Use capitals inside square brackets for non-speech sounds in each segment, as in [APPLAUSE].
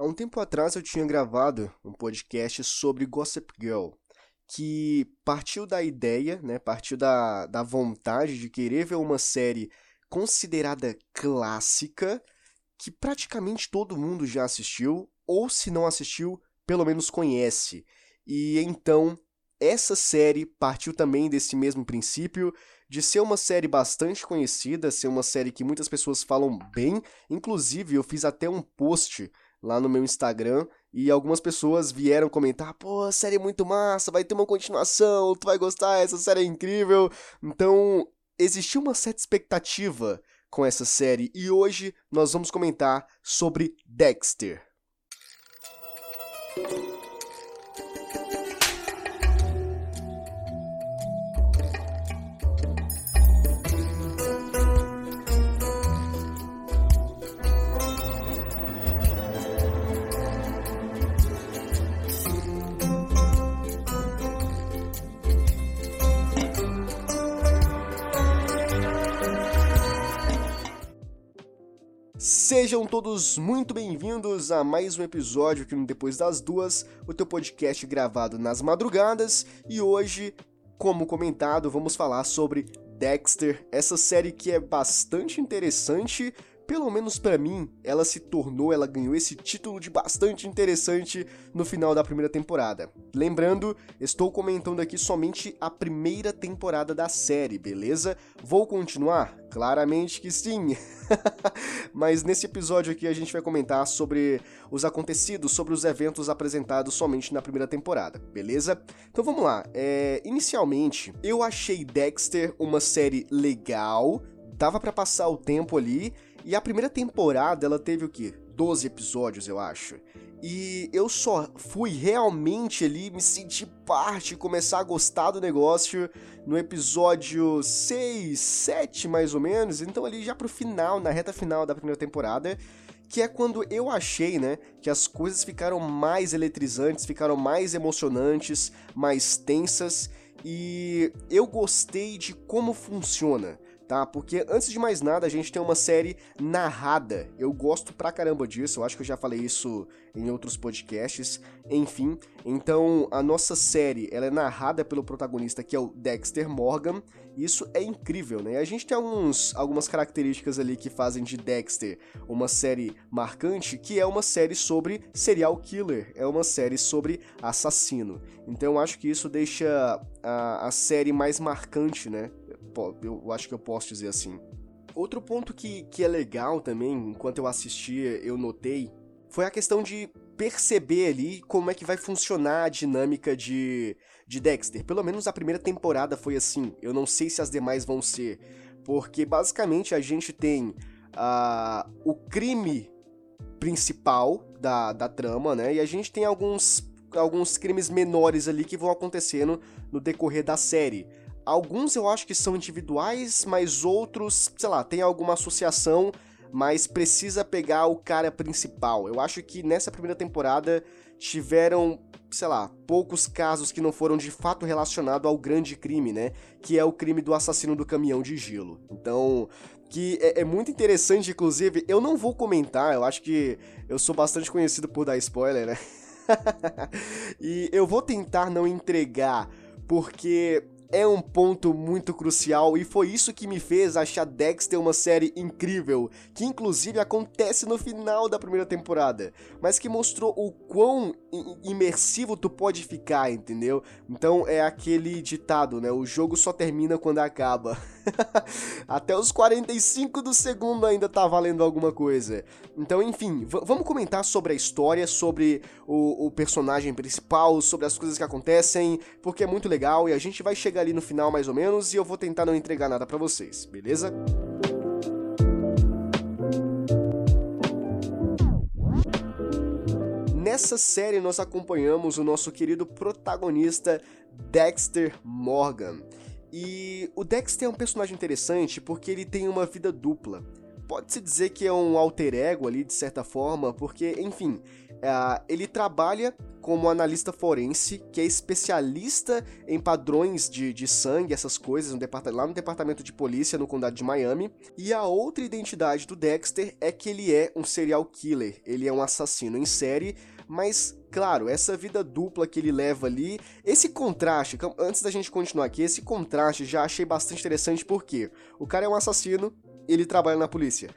Há um tempo atrás eu tinha gravado um podcast sobre Gossip Girl, que partiu da ideia, né, partiu da, da vontade de querer ver uma série considerada clássica, que praticamente todo mundo já assistiu, ou se não assistiu, pelo menos conhece. E então, essa série partiu também desse mesmo princípio de ser uma série bastante conhecida, ser uma série que muitas pessoas falam bem. Inclusive, eu fiz até um post lá no meu Instagram e algumas pessoas vieram comentar: pô, a série é muito massa, vai ter uma continuação, tu vai gostar, essa série é incrível. Então, existiu uma certa expectativa com essa série e hoje nós vamos comentar sobre Dexter. Sejam todos muito bem-vindos a mais um episódio aqui no Depois das Duas, o teu podcast gravado nas madrugadas, e hoje, como comentado, vamos falar sobre Dexter, essa série que é bastante interessante pelo menos para mim, ela se tornou, ela ganhou esse título de bastante interessante no final da primeira temporada. Lembrando, estou comentando aqui somente a primeira temporada da série, beleza? Vou continuar? Claramente que sim. [LAUGHS] Mas nesse episódio aqui a gente vai comentar sobre os acontecidos, sobre os eventos apresentados somente na primeira temporada, beleza? Então vamos lá. É, inicialmente, eu achei Dexter uma série legal, dava para passar o tempo ali e a primeira temporada, ela teve o quê? 12 episódios, eu acho. E eu só fui realmente ali me sentir parte, começar a gostar do negócio no episódio 6, 7 mais ou menos. Então ali já pro final, na reta final da primeira temporada, que é quando eu achei, né, que as coisas ficaram mais eletrizantes, ficaram mais emocionantes, mais tensas e eu gostei de como funciona tá? Porque antes de mais nada, a gente tem uma série narrada. Eu gosto pra caramba disso, eu acho que eu já falei isso em outros podcasts. Enfim, então a nossa série, ela é narrada pelo protagonista que é o Dexter Morgan. Isso é incrível, né? A gente tem alguns, algumas características ali que fazem de Dexter uma série marcante, que é uma série sobre serial killer, é uma série sobre assassino. Então eu acho que isso deixa a, a série mais marcante, né? Eu acho que eu posso dizer assim. Outro ponto que, que é legal também, enquanto eu assistia, eu notei, foi a questão de perceber ali como é que vai funcionar a dinâmica de, de Dexter. Pelo menos a primeira temporada foi assim. Eu não sei se as demais vão ser. Porque basicamente a gente tem uh, o crime principal da, da trama, né? E a gente tem alguns, alguns crimes menores ali que vão acontecendo no decorrer da série. Alguns eu acho que são individuais, mas outros, sei lá, tem alguma associação, mas precisa pegar o cara principal. Eu acho que nessa primeira temporada tiveram, sei lá, poucos casos que não foram de fato relacionados ao grande crime, né? Que é o crime do assassino do caminhão de gelo. Então, que é, é, muito interessante, inclusive, eu não vou comentar, eu acho que eu sou bastante conhecido por dar spoiler, né? [LAUGHS] e eu vou tentar não entregar, porque é um ponto muito crucial e foi isso que me fez achar Dexter uma série incrível, que inclusive acontece no final da primeira temporada, mas que mostrou o quão imersivo tu pode ficar, entendeu? Então é aquele ditado, né? O jogo só termina quando acaba. [LAUGHS] Até os 45 do segundo ainda tá valendo alguma coisa. Então, enfim, vamos comentar sobre a história, sobre o, o personagem principal, sobre as coisas que acontecem, porque é muito legal e a gente vai chegar ali no final mais ou menos e eu vou tentar não entregar nada para vocês, beleza? Nessa série nós acompanhamos o nosso querido protagonista Dexter Morgan. E o Dexter é um personagem interessante porque ele tem uma vida dupla. pode-se dizer que é um alter ego ali, de certa forma, porque, enfim, uh, ele trabalha como analista forense, que é especialista em padrões de, de sangue, essas coisas, no lá no departamento de polícia no condado de Miami. E a outra identidade do Dexter é que ele é um serial killer, ele é um assassino em série, mas claro, essa vida dupla que ele leva ali, esse contraste, antes da gente continuar aqui, esse contraste já achei bastante interessante porque o cara é um assassino, ele trabalha na polícia.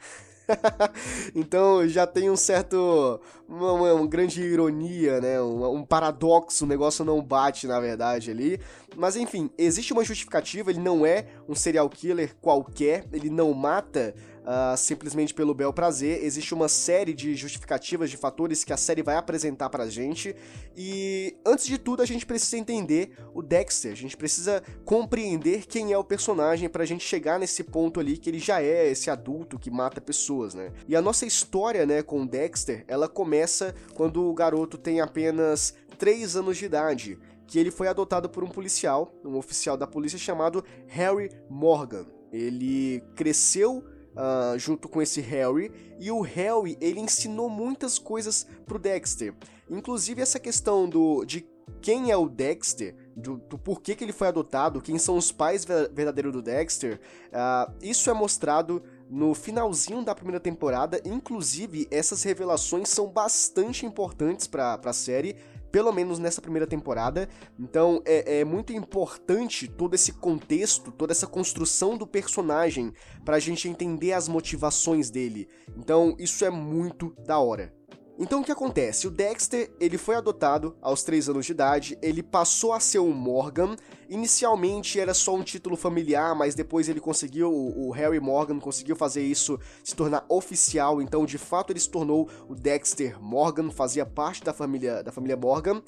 [LAUGHS] então já tem um certo. Uma, uma grande ironia, né? Um, um, paradoxo, o negócio não bate, na verdade, ali. Mas enfim, existe uma justificativa, ele não é um serial killer qualquer, ele não mata uh, simplesmente pelo bel prazer. Existe uma série de justificativas, de fatores que a série vai apresentar pra gente. E antes de tudo, a gente precisa entender o Dexter. A gente precisa compreender quem é o personagem pra gente chegar nesse ponto ali que ele já é esse adulto que mata pessoas, né? E a nossa história, né, com o Dexter, ela começa quando o garoto tem apenas 3 anos de idade que ele foi adotado por um policial, um oficial da polícia chamado Harry Morgan. Ele cresceu uh, junto com esse Harry, e o Harry ele ensinou muitas coisas pro Dexter. Inclusive essa questão do de quem é o Dexter, do, do porquê que ele foi adotado, quem são os pais verdadeiros do Dexter, uh, isso é mostrado no finalzinho da primeira temporada. Inclusive, essas revelações são bastante importantes para a série pelo menos nessa primeira temporada. Então é, é muito importante todo esse contexto, toda essa construção do personagem para a gente entender as motivações dele. Então isso é muito da hora. Então o que acontece? O Dexter, ele foi adotado aos 3 anos de idade, ele passou a ser um Morgan. Inicialmente era só um título familiar, mas depois ele conseguiu, o Harry Morgan conseguiu fazer isso se tornar oficial, então de fato ele se tornou o Dexter Morgan, fazia parte da família da família Morgan.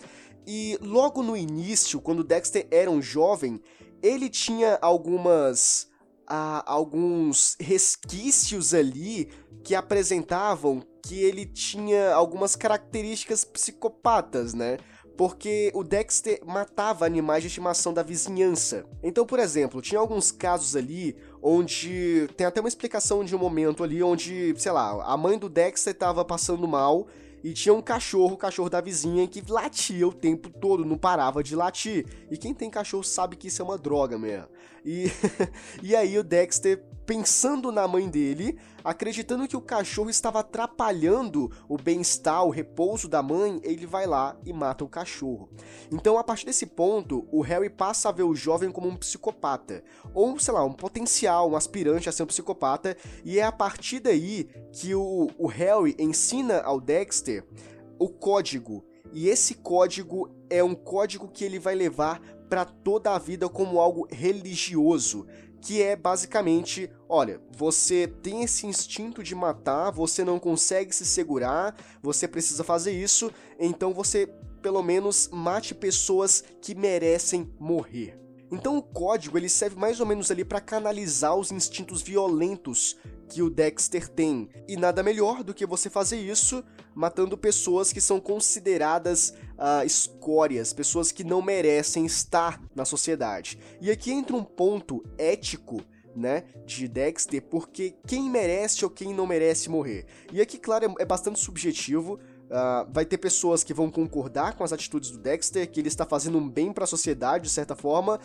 E logo no início, quando o Dexter era um jovem, ele tinha algumas ah, alguns resquícios ali que apresentavam que ele tinha algumas características psicopatas, né? Porque o Dexter matava animais de estimação da vizinhança. Então, por exemplo, tinha alguns casos ali onde tem até uma explicação de um momento ali onde, sei lá, a mãe do Dexter estava passando mal e tinha um cachorro, o cachorro da vizinha, que latia o tempo todo, não parava de latir. E quem tem cachorro sabe que isso é uma droga mesmo. E, [LAUGHS] e aí o Dexter, pensando na mãe dele, acreditando que o cachorro estava atrapalhando o bem-estar, o repouso da mãe, ele vai lá e mata o cachorro. Então, a partir desse ponto, o Harry passa a ver o jovem como um psicopata, ou sei lá, um potencial, um aspirante a ser um psicopata, e é a partir daí que o, o Harry ensina ao Dexter o código. E esse código é um código que ele vai levar para toda a vida como algo religioso, que é basicamente, olha, você tem esse instinto de matar, você não consegue se segurar, você precisa fazer isso, então você pelo menos mate pessoas que merecem morrer. Então o código ele serve mais ou menos ali para canalizar os instintos violentos que o Dexter tem. E nada melhor do que você fazer isso matando pessoas que são consideradas uh, escórias, pessoas que não merecem estar na sociedade. E aqui entra um ponto ético né, de Dexter, porque quem merece ou quem não merece morrer. E aqui, claro, é, é bastante subjetivo, Uh, vai ter pessoas que vão concordar com as atitudes do Dexter, que ele está fazendo um bem para a sociedade, de certa forma,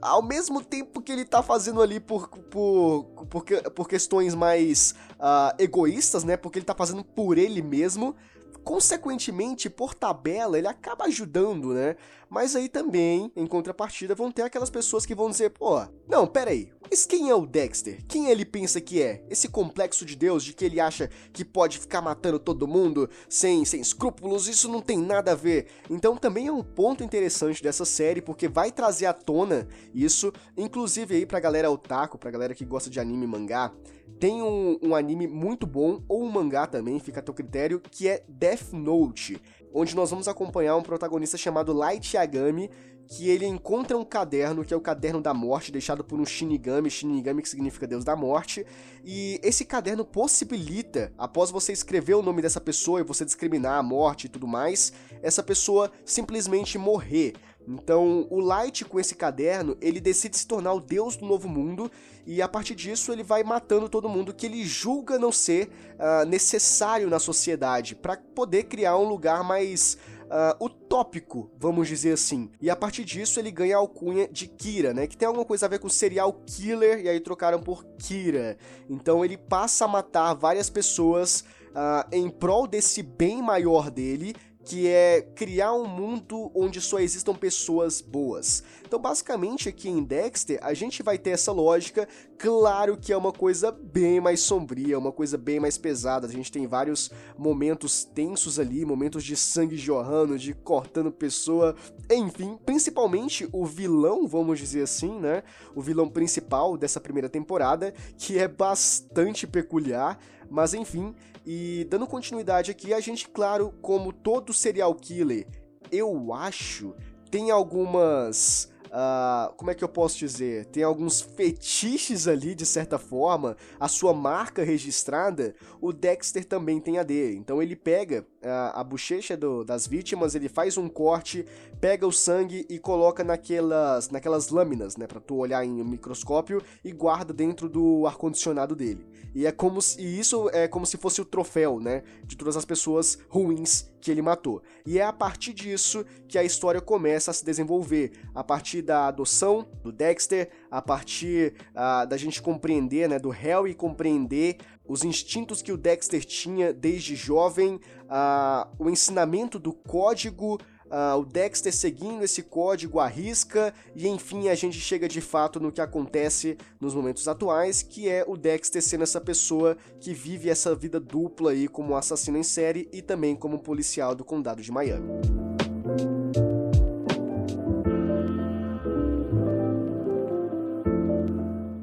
ao mesmo tempo que ele está fazendo ali por, por, por, por questões mais uh, egoístas, né? Porque ele está fazendo por ele mesmo consequentemente, por tabela, ele acaba ajudando, né? Mas aí também, em contrapartida, vão ter aquelas pessoas que vão dizer, pô, não, pera aí, mas quem é o Dexter? Quem ele pensa que é? Esse complexo de Deus de que ele acha que pode ficar matando todo mundo sem, sem escrúpulos, isso não tem nada a ver. Então também é um ponto interessante dessa série, porque vai trazer à tona isso, inclusive aí pra galera otaku, pra galera que gosta de anime e mangá, tem um, um, anime muito bom, ou um mangá também, fica a teu critério, que é Death Note, onde nós vamos acompanhar um protagonista chamado Light Yagami, que ele encontra um caderno, que é o caderno da morte, deixado por um Shinigami, Shinigami que significa Deus da morte, e esse caderno possibilita, após você escrever o nome dessa pessoa e você discriminar a morte e tudo mais, essa pessoa simplesmente morrer. Então, o Light com esse caderno, ele decide se tornar o deus do novo mundo e a partir disso ele vai matando todo mundo que ele julga não ser uh, necessário na sociedade para poder criar um lugar mais uh, utópico, vamos dizer assim. E a partir disso ele ganha a alcunha de Kira, né? Que tem alguma coisa a ver com serial killer e aí trocaram por Kira. Então ele passa a matar várias pessoas uh, em prol desse bem maior dele que é criar um mundo onde só existam pessoas boas. Então, basicamente, aqui em Dexter, a gente vai ter essa lógica. Claro que é uma coisa bem mais sombria, uma coisa bem mais pesada. A gente tem vários momentos tensos ali, momentos de sangue jorrando, de cortando pessoa, enfim. Principalmente o vilão, vamos dizer assim, né? O vilão principal dessa primeira temporada, que é bastante peculiar. Mas enfim, e dando continuidade aqui, a gente, claro, como todo serial killer, eu acho, tem algumas Uh, como é que eu posso dizer? Tem alguns fetiches ali, de certa forma, a sua marca registrada, o Dexter também tem a dele. Então ele pega uh, a bochecha do, das vítimas, ele faz um corte, pega o sangue e coloca naquelas, naquelas lâminas, né, pra tu olhar em um microscópio e guarda dentro do ar-condicionado dele. E é como se, e isso é como se fosse o troféu, né, de todas as pessoas ruins que ele matou. E é a partir disso que a história começa a se desenvolver, a partir da adoção do Dexter, a partir uh, da gente compreender, né, do Harry compreender os instintos que o Dexter tinha desde jovem, uh, o ensinamento do código uh, o Dexter seguindo esse código à risca, e enfim a gente chega de fato no que acontece nos momentos atuais, que é o Dexter sendo essa pessoa que vive essa vida dupla aí como assassino em série e também como policial do condado de Miami.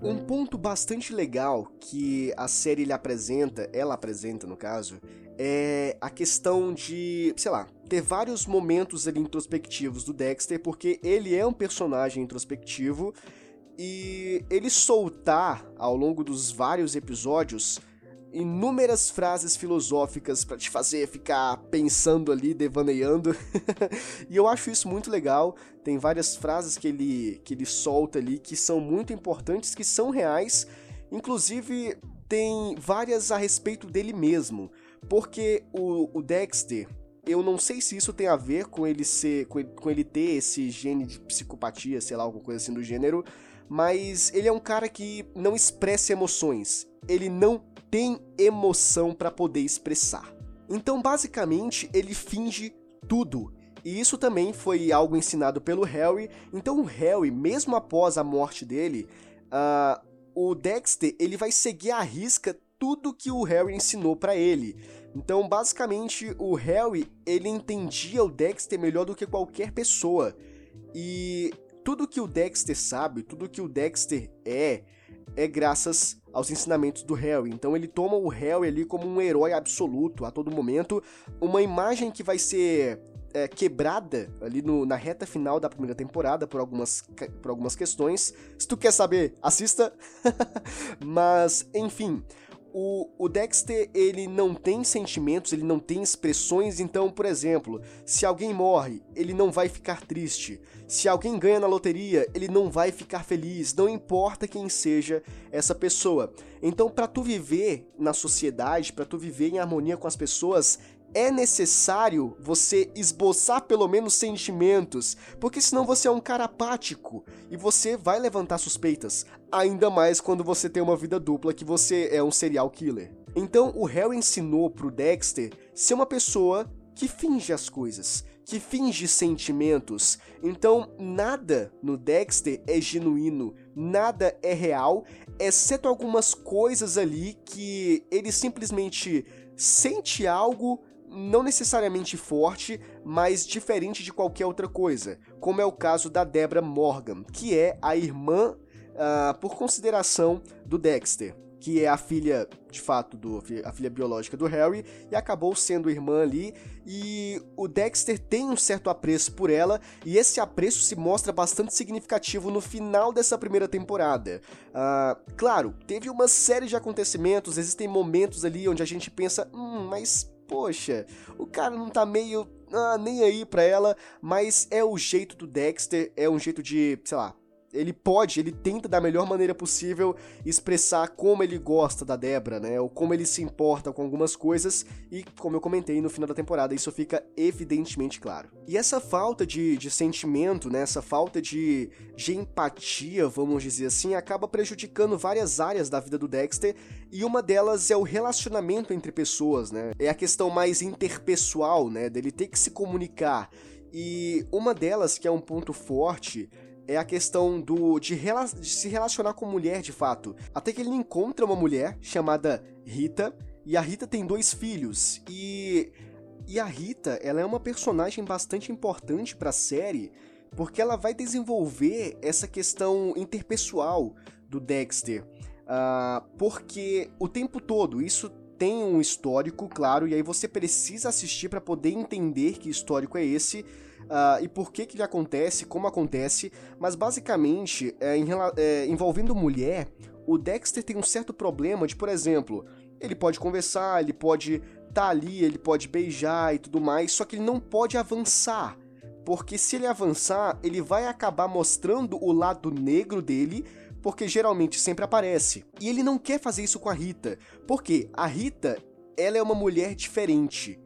Um ponto bastante legal que a série ele apresenta, ela apresenta no caso, é a questão de, sei lá, ter vários momentos ali introspectivos do Dexter, porque ele é um personagem introspectivo e ele soltar ao longo dos vários episódios inúmeras frases filosóficas para te fazer ficar pensando ali, devaneando. [LAUGHS] e eu acho isso muito legal. Tem várias frases que ele que ele solta ali que são muito importantes, que são reais. Inclusive tem várias a respeito dele mesmo. Porque o, o Dexter, eu não sei se isso tem a ver com ele ser. Com ele, com ele, ter esse gene de psicopatia, sei lá, alguma coisa assim do gênero. Mas ele é um cara que não expressa emoções. Ele não tem emoção para poder expressar. Então, basicamente, ele finge tudo. E isso também foi algo ensinado pelo Harry. Então, o Harry, mesmo após a morte dele, uh, o Dexter ele vai seguir à risca tudo que o Harry ensinou para ele. Então, basicamente, o Harry, ele entendia o Dexter melhor do que qualquer pessoa. E tudo que o Dexter sabe, tudo que o Dexter é, é graças aos ensinamentos do Harry. Então ele toma o Harry ali como um herói absoluto a todo momento, uma imagem que vai ser é, quebrada ali no, na reta final da primeira temporada por algumas, por algumas questões. Se tu quer saber, assista. [LAUGHS] Mas, enfim, o, o Dexter, ele não tem sentimentos, ele não tem expressões, então, por exemplo, se alguém morre, ele não vai ficar triste. Se alguém ganha na loteria, ele não vai ficar feliz, não importa quem seja essa pessoa. Então, para tu viver na sociedade, para tu viver em harmonia com as pessoas, é necessário você esboçar pelo menos sentimentos, porque senão você é um cara apático e você vai levantar suspeitas, ainda mais quando você tem uma vida dupla que você é um serial killer. Então o Harry ensinou pro Dexter ser uma pessoa que finge as coisas, que finge sentimentos. Então nada no Dexter é genuíno, nada é real, exceto algumas coisas ali que ele simplesmente sente algo não necessariamente forte, mas diferente de qualquer outra coisa, como é o caso da Deborah Morgan, que é a irmã, uh, por consideração, do Dexter, que é a filha, de fato, do, a filha biológica do Harry, e acabou sendo irmã ali, e o Dexter tem um certo apreço por ela, e esse apreço se mostra bastante significativo no final dessa primeira temporada. Uh, claro, teve uma série de acontecimentos, existem momentos ali onde a gente pensa, hum, mas poxa, o cara não tá meio ah, nem aí pra ela, mas é o jeito do Dexter, é um jeito de, sei lá, ele pode, ele tenta da melhor maneira possível expressar como ele gosta da Debra, né? Ou como ele se importa com algumas coisas, e como eu comentei no final da temporada, isso fica evidentemente claro. E essa falta de, de sentimento, né? Essa falta de, de empatia, vamos dizer assim, acaba prejudicando várias áreas da vida do Dexter, e uma delas é o relacionamento entre pessoas, né? É a questão mais interpessoal, né? Dele ter que se comunicar. E uma delas, que é um ponto forte, é a questão do de, rela de, se relacionar com mulher de fato. Até que ele encontra uma mulher chamada Rita, e a Rita tem dois filhos. E e a Rita, ela é uma personagem bastante importante para a série, porque ela vai desenvolver essa questão interpessoal do Dexter. Uh, porque o tempo todo isso tem um histórico, claro, e aí você precisa assistir para poder entender que histórico é esse uh, e por que que ele acontece, como acontece, mas basicamente, é, em, é, envolvendo mulher, o Dexter tem um certo problema de, por exemplo, ele pode conversar, ele pode tá ali, ele pode beijar e tudo mais, só que ele não pode avançar. Porque se ele avançar, ele vai acabar mostrando o lado negro dele, porque geralmente sempre aparece. E ele não quer fazer isso com a Rita, porque a Rita, ela é uma mulher diferente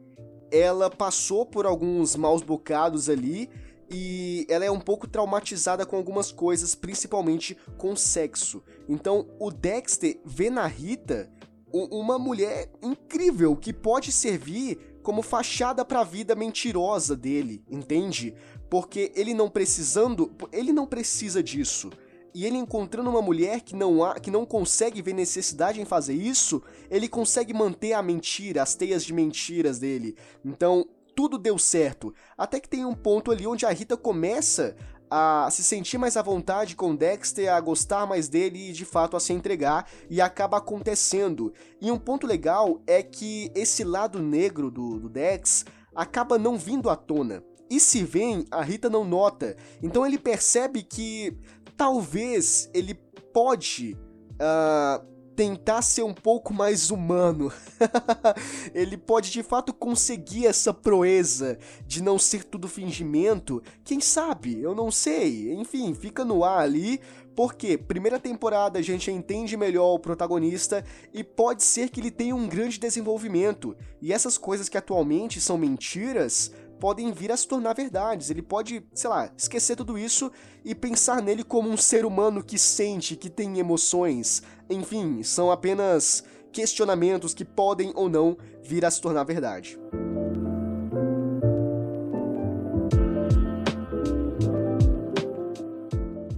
ela passou por alguns maus bocados ali e ela é um pouco traumatizada com algumas coisas, principalmente com sexo. Então, o Dexter vê na Rita uma mulher incrível que pode servir como fachada para a vida mentirosa dele, entende? Porque ele não precisando, ele não precisa disso e ele encontrando uma mulher que não, há, que não consegue ver necessidade em fazer isso, ele consegue manter a mentira, as teias de mentiras dele. Então, tudo deu certo. Até que tem um ponto ali onde a Rita começa a se sentir mais à vontade com Dexter, a gostar mais dele e de fato a se entregar, e acaba acontecendo. E um ponto legal é que esse lado negro do, do Dex acaba não vindo à tona. E se vem, a Rita não nota. Então ele percebe que talvez ele pode uh, tentar ser um pouco mais humano. [LAUGHS] ele pode de fato conseguir essa proeza de não ser tudo fingimento. Quem sabe? Eu não sei. Enfim, fica no ar ali. Porque primeira temporada a gente entende melhor o protagonista e pode ser que ele tenha um grande desenvolvimento. E essas coisas que atualmente são mentiras podem vir a se tornar verdades. Ele pode, sei lá, esquecer tudo isso e pensar nele como um ser humano que sente, que tem emoções. Enfim, são apenas questionamentos que podem ou não vir a se tornar verdade.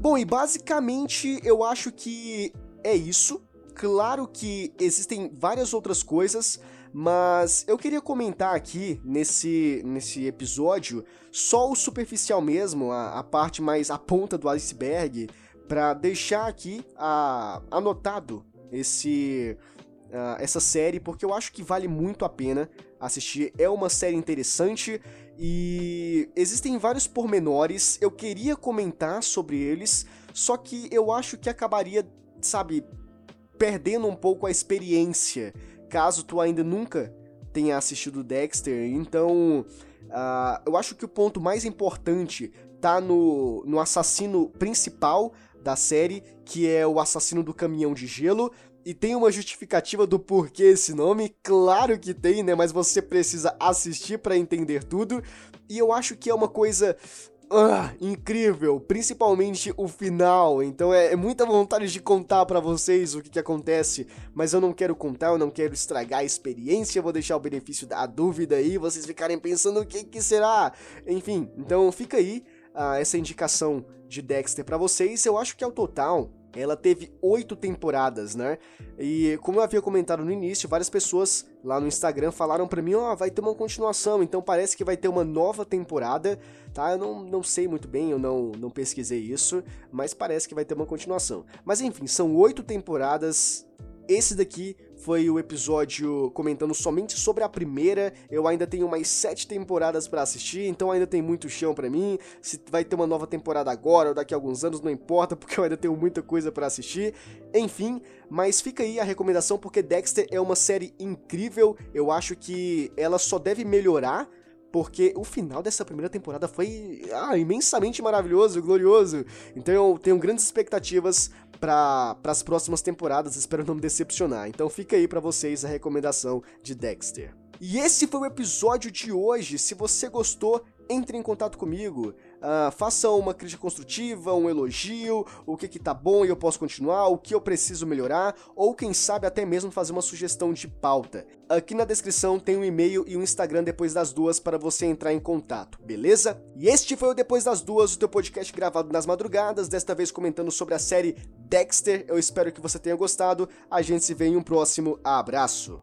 Bom, e basicamente eu acho que é isso. Claro que existem várias outras coisas, mas eu queria comentar aqui nesse, nesse episódio só o superficial mesmo, a, a parte mais a ponta do iceberg, para deixar aqui a, anotado esse essa série, porque eu acho que vale muito a pena assistir. É uma série interessante e existem vários pormenores. Eu queria comentar sobre eles, só que eu acho que acabaria, sabe, perdendo um pouco a experiência caso tu ainda nunca tenha assistido Dexter. Então, uh, eu acho que o ponto mais importante tá no, no assassino principal da série, que é o assassino do caminhão de gelo. E tem uma justificativa do porquê esse nome? Claro que tem, né? Mas você precisa assistir para entender tudo. E eu acho que é uma coisa ah, incrível, principalmente o final. Então é, é muita vontade de contar para vocês o que, que acontece, mas eu não quero contar, eu não quero estragar a experiência. vou deixar o benefício da dúvida aí, vocês ficarem pensando o que, que será. Enfim, então fica aí uh, essa indicação de Dexter para vocês. Eu acho que ao total ela teve oito temporadas, né? E como eu havia comentado no início, várias pessoas lá no Instagram falaram para mim, ó, oh, vai ter uma continuação, então parece que vai ter uma nova temporada, tá? Eu não, não sei muito bem, eu não, não pesquisei isso, mas parece que vai ter uma continuação. Mas enfim, são oito temporadas. Esse daqui foi o episódio comentando somente sobre a primeira. Eu ainda tenho mais sete temporadas para assistir, então ainda tem muito chão para mim. Se vai ter uma nova temporada agora ou daqui a alguns anos, não importa, [LAUGHS] porque eu ainda tenho muita coisa para assistir. Enfim, mas fica aí a recomendação porque Dexter é uma série incrível. Eu acho que ela só deve melhorar porque o final dessa primeira temporada foi ah, imensamente maravilhoso, glorioso. Então eu tenho grandes expectativas para as próximas temporadas, espero não me decepcionar. Então fica aí para vocês a recomendação de Dexter. E esse foi o episódio de hoje. Se você gostou, entre em contato comigo. Uh, faça uma crítica construtiva, um elogio, o que que tá bom e eu posso continuar, o que eu preciso melhorar, ou quem sabe até mesmo fazer uma sugestão de pauta. Aqui na descrição tem um e-mail e um Instagram depois das duas para você entrar em contato, beleza? E este foi o Depois das Duas, o teu podcast gravado nas madrugadas, desta vez comentando sobre a série Dexter. Eu espero que você tenha gostado. A gente se vê em um próximo abraço.